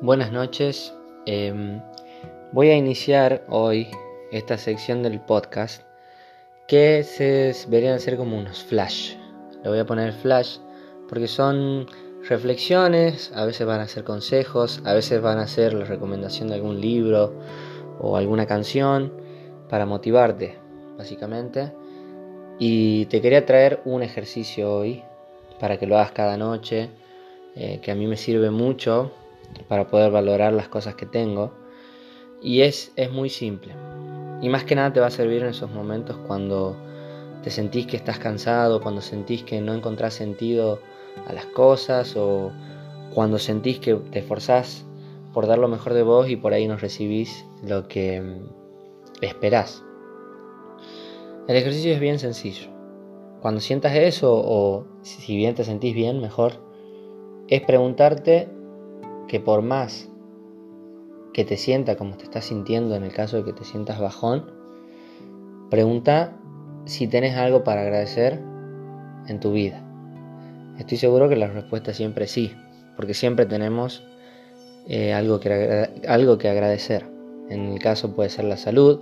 Buenas noches. Em, voy a iniciar hoy esta sección del podcast que se deberían ser como unos flash. Le voy a poner flash porque son reflexiones, a veces van a ser consejos, a veces van a ser la recomendación de algún libro o alguna canción para motivarte, básicamente. Y te quería traer un ejercicio hoy para que lo hagas cada noche, eh, que a mí me sirve mucho para poder valorar las cosas que tengo. Y es, es muy simple. Y más que nada te va a servir en esos momentos cuando te sentís que estás cansado, cuando sentís que no encontrás sentido a las cosas o cuando sentís que te esforzás por dar lo mejor de vos y por ahí no recibís lo que mm, esperás. El ejercicio es bien sencillo. Cuando sientas eso o si bien te sentís bien, mejor, es preguntarte que por más que te sienta como te estás sintiendo en el caso de que te sientas bajón, pregunta si tenés algo para agradecer en tu vida. Estoy seguro que la respuesta siempre es sí, porque siempre tenemos eh, algo, que, algo que agradecer. En el caso puede ser la salud,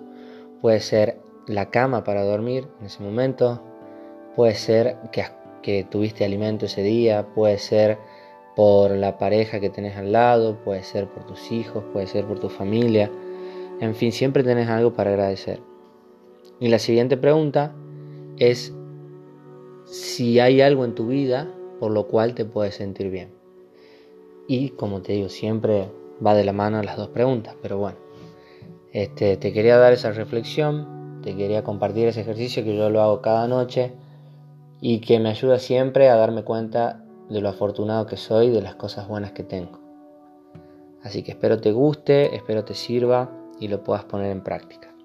puede ser la cama para dormir en ese momento, puede ser que, que tuviste alimento ese día, puede ser por la pareja que tenés al lado, puede ser por tus hijos, puede ser por tu familia. En fin, siempre tenés algo para agradecer. Y la siguiente pregunta es si hay algo en tu vida por lo cual te puedes sentir bien. Y como te digo, siempre va de la mano las dos preguntas, pero bueno, este, te quería dar esa reflexión, te quería compartir ese ejercicio que yo lo hago cada noche y que me ayuda siempre a darme cuenta de lo afortunado que soy, de las cosas buenas que tengo. Así que espero te guste, espero te sirva y lo puedas poner en práctica.